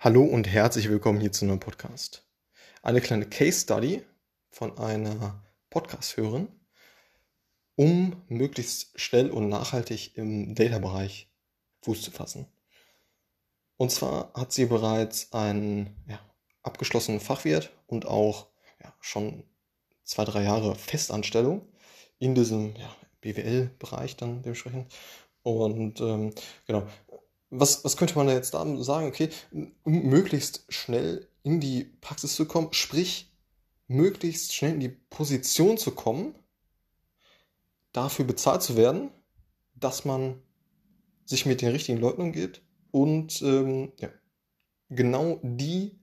Hallo und herzlich willkommen hier zu einem Podcast. Eine kleine Case Study von einer Podcast-Hörerin, um möglichst schnell und nachhaltig im Data-Bereich Fuß zu fassen. Und zwar hat sie bereits einen ja, abgeschlossenen Fachwirt und auch ja, schon zwei, drei Jahre Festanstellung in diesem ja, BWL-Bereich dann dementsprechend. Und ähm, genau, was, was könnte man da jetzt da sagen? Okay, um möglichst schnell in die Praxis zu kommen, sprich, möglichst schnell in die Position zu kommen, dafür bezahlt zu werden, dass man sich mit den richtigen Leuten umgeht und ähm, ja, genau die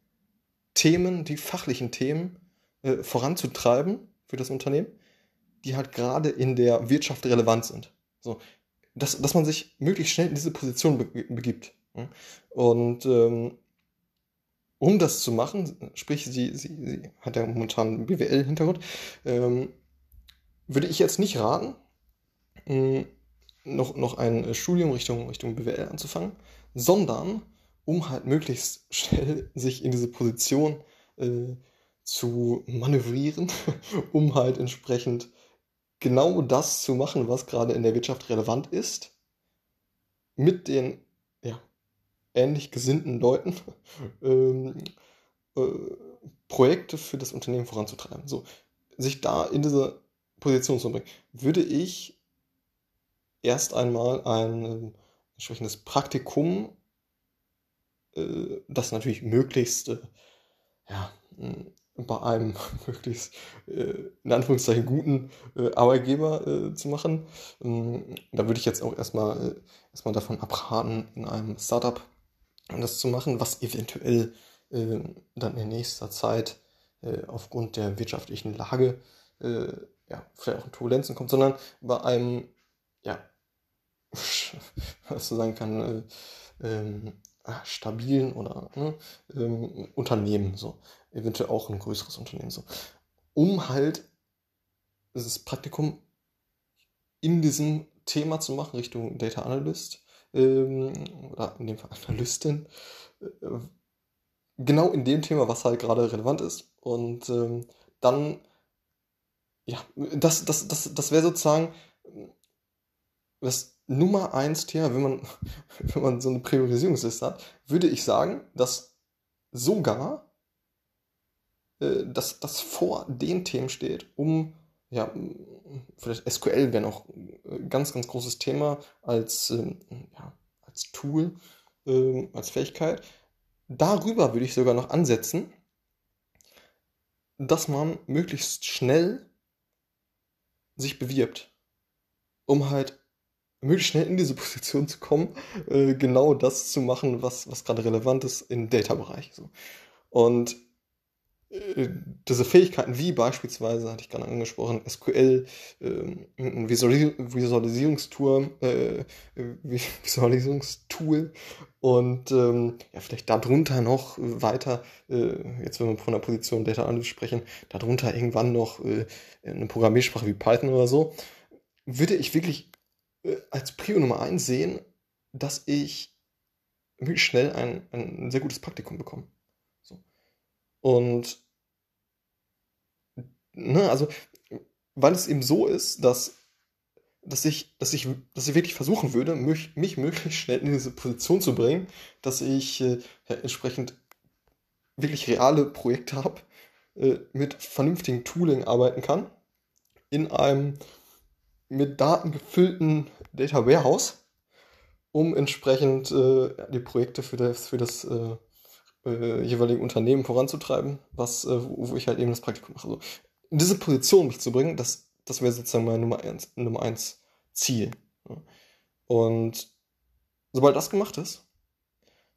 Themen, die fachlichen Themen äh, voranzutreiben für das Unternehmen, die halt gerade in der Wirtschaft relevant sind. So, dass, dass man sich möglichst schnell in diese Position begibt. Und ähm, um das zu machen, sprich, sie, sie, sie hat ja momentan BWL-Hintergrund, ähm, würde ich jetzt nicht raten, hm, noch, noch ein Studium Richtung, Richtung BWL anzufangen, sondern um halt möglichst schnell sich in diese Position äh, zu manövrieren, um halt entsprechend genau das zu machen, was gerade in der Wirtschaft relevant ist, mit den ja, ähnlich gesinnten Leuten ähm, äh, Projekte für das Unternehmen voranzutreiben. So, sich da in diese Position zu bringen, würde ich erst einmal ein entsprechendes Praktikum, äh, das natürlich möglichst äh, ja, bei einem möglichst äh, in Anführungszeichen guten äh, Arbeitgeber äh, zu machen. Ähm, da würde ich jetzt auch erstmal, äh, erstmal davon abraten, in einem Startup das zu machen, was eventuell äh, dann in nächster Zeit äh, aufgrund der wirtschaftlichen Lage ja, vielleicht auch in Turbulenzen kommt, sondern bei einem, ja, was du sagen kann, ähm, stabilen oder ne, ähm, Unternehmen, so. Eventuell auch ein größeres Unternehmen, so. Um halt das Praktikum in diesem Thema zu machen, Richtung Data Analyst, ähm, oder in dem Fall Analystin, äh, genau in dem Thema, was halt gerade relevant ist. Und ähm, dann, ja, das, das, das, das wäre sozusagen das Nummer eins Thema, wenn man, wenn man so eine Priorisierungsliste hat, würde ich sagen, dass sogar äh, dass das vor den Themen steht, um ja, vielleicht SQL wäre noch ein ganz, ganz großes Thema als, ähm, ja, als Tool, ähm, als Fähigkeit. Darüber würde ich sogar noch ansetzen, dass man möglichst schnell sich bewirbt, um halt möglichst schnell in diese Position zu kommen, äh, genau das zu machen, was, was gerade relevant ist im Data-Bereich. So. Und äh, diese Fähigkeiten wie beispielsweise, hatte ich gerade angesprochen, SQL, äh, ein Visualis Visualisierungstool, äh, Visualisierungstool und ähm, ja, vielleicht darunter noch weiter, äh, jetzt wenn wir von der Position Data Analyst sprechen, darunter irgendwann noch äh, eine Programmiersprache wie Python oder so, würde ich wirklich äh, als Prio Nummer eins sehen, dass ich wirklich schnell ein, ein sehr gutes Praktikum bekomme. So. Und ne, also, weil es eben so ist, dass, dass, ich, dass, ich, dass ich wirklich versuchen würde, mich, mich möglichst schnell in diese Position zu bringen, dass ich äh, entsprechend wirklich reale Projekte habe, äh, mit vernünftigen Tooling arbeiten kann, in einem mit Daten gefüllten Data Warehouse, um entsprechend äh, die Projekte für das, für das äh, äh, jeweilige Unternehmen voranzutreiben, was, äh, wo ich halt eben das Praktikum mache. Also, in diese Position mich zu bringen, das, das wäre sozusagen mein Nummer eins, Nummer eins Ziel. Und sobald das gemacht ist,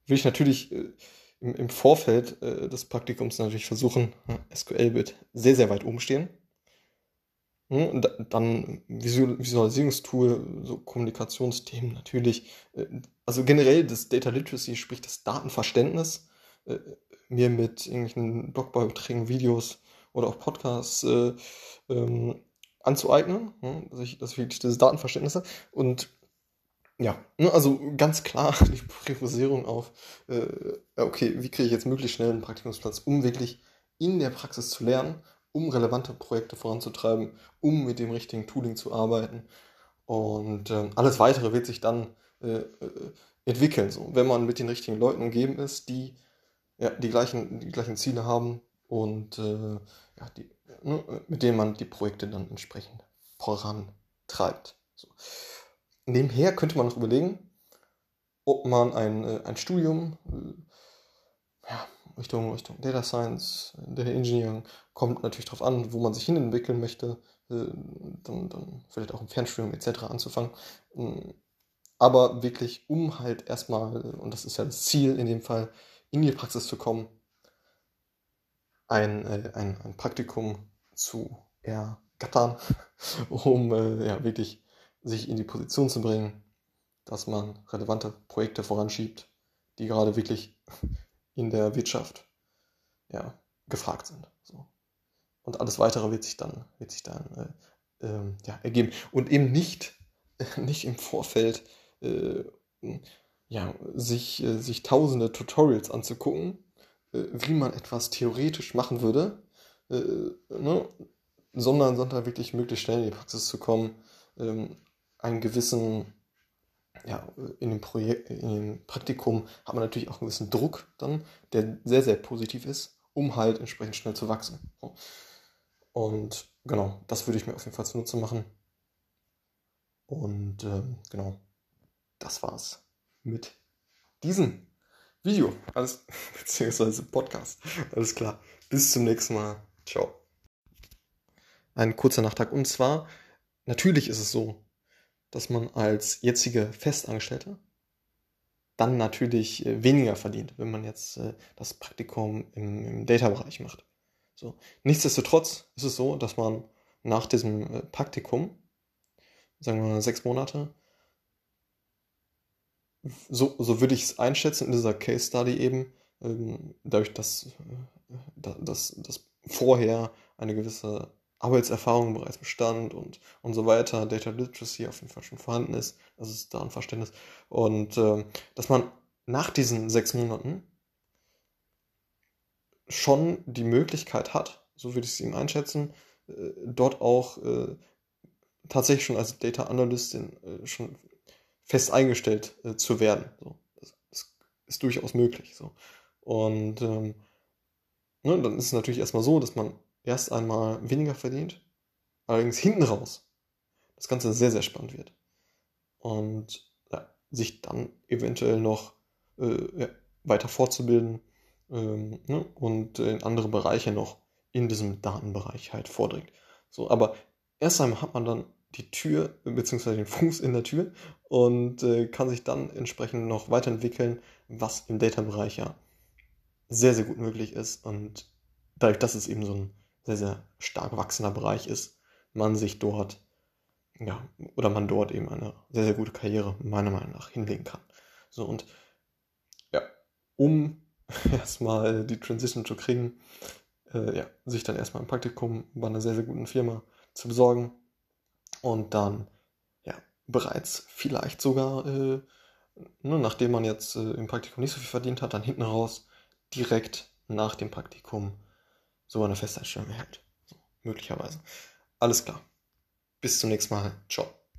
will ich natürlich äh, im, im Vorfeld äh, des Praktikums natürlich versuchen, SQL wird sehr, sehr weit oben stehen. Hm, dann Visualisierungstool, so Kommunikationsthemen natürlich. Äh, also generell das Data Literacy, sprich das Datenverständnis, äh, mir mit irgendwelchen Blogbeiträgen, Videos oder auch Podcasts äh, ähm, anzueignen, hm, dass, ich, dass ich dieses Datenverständnis habe. Und ja, ne, also ganz klar die Priorisierung auf, äh, okay, wie kriege ich jetzt möglichst schnell einen Praktikumsplatz, um wirklich in der Praxis zu lernen, um relevante Projekte voranzutreiben, um mit dem richtigen Tooling zu arbeiten. Und äh, alles weitere wird sich dann äh, äh, entwickeln. So. Wenn man mit den richtigen Leuten umgeben ist, die ja, die, gleichen, die gleichen Ziele haben und äh, ja, die, ne, mit denen man die Projekte dann entsprechend vorantreibt. So. Nebenher könnte man noch überlegen, ob man ein, äh, ein Studium äh, ja, Richtung, Richtung Data Science, Data Engineering, kommt natürlich darauf an, wo man sich hin entwickeln möchte, äh, dann, dann vielleicht auch im Fernstudium etc. anzufangen. Ähm, aber wirklich, um halt erstmal, und das ist ja das Ziel in dem Fall, in die Praxis zu kommen, ein, ein, ein Praktikum zu ergattern, um ja, wirklich sich in die Position zu bringen, dass man relevante Projekte voranschiebt, die gerade wirklich in der Wirtschaft ja, gefragt sind. So. Und alles weitere wird sich dann, wird sich dann äh, äh, ja, ergeben. Und eben nicht, nicht im Vorfeld äh, ja, sich, äh, sich tausende Tutorials anzugucken, äh, wie man etwas theoretisch machen würde, äh, ne? sondern, sondern wirklich möglichst schnell in die Praxis zu kommen, ähm, einen gewissen, ja, in dem Projekt, in dem Praktikum hat man natürlich auch einen gewissen Druck dann, der sehr, sehr positiv ist, um halt entsprechend schnell zu wachsen. Und genau, das würde ich mir auf jeden Fall zunutze machen. Und äh, genau, das war's mit diesem Video. Alles, beziehungsweise Podcast. Alles klar. Bis zum nächsten Mal. Ciao. Ein kurzer Nachtrag. Und zwar, natürlich ist es so, dass man als jetzige Festangestellte dann natürlich äh, weniger verdient, wenn man jetzt äh, das Praktikum im, im Data-Bereich macht. So. Nichtsdestotrotz ist es so, dass man nach diesem äh, Praktikum, sagen wir mal sechs Monate, so, so würde ich es einschätzen in dieser Case Study eben, ähm, dadurch, dass, dass, dass vorher eine gewisse Arbeitserfahrung bereits bestand und, und so weiter, Data Literacy auf jeden Fall schon vorhanden ist, das ist da ein Verständnis. Und äh, dass man nach diesen sechs Monaten schon die Möglichkeit hat, so würde ich es ihm einschätzen, äh, dort auch äh, tatsächlich schon als Data Analystin äh, schon fest eingestellt äh, zu werden. So, das, das, ist durchaus möglich. So. Und ähm, ne, dann ist es natürlich erstmal so, dass man erst einmal weniger verdient, allerdings hinten raus das Ganze sehr, sehr spannend wird. Und ja, sich dann eventuell noch äh, ja, weiter fortzubilden ähm, ne, und in andere Bereiche noch in diesem Datenbereich halt vordringt. So, aber erst einmal hat man dann die Tür bzw. den Fuß in der Tür und äh, kann sich dann entsprechend noch weiterentwickeln, was im Data-Bereich ja sehr, sehr gut möglich ist. Und dadurch, dass es eben so ein sehr, sehr stark wachsender Bereich ist, man sich dort, ja, oder man dort eben eine sehr, sehr gute Karriere meiner Meinung nach hinlegen kann. So und ja, um erstmal die Transition zu kriegen, äh, ja, sich dann erstmal ein Praktikum bei einer sehr, sehr guten Firma zu besorgen und dann ja, bereits vielleicht sogar, äh, ne, nachdem man jetzt äh, im Praktikum nicht so viel verdient hat, dann hinten raus direkt nach dem Praktikum so eine Festanstellung erhält. Möglicherweise. Alles klar. Bis zum nächsten Mal. Ciao.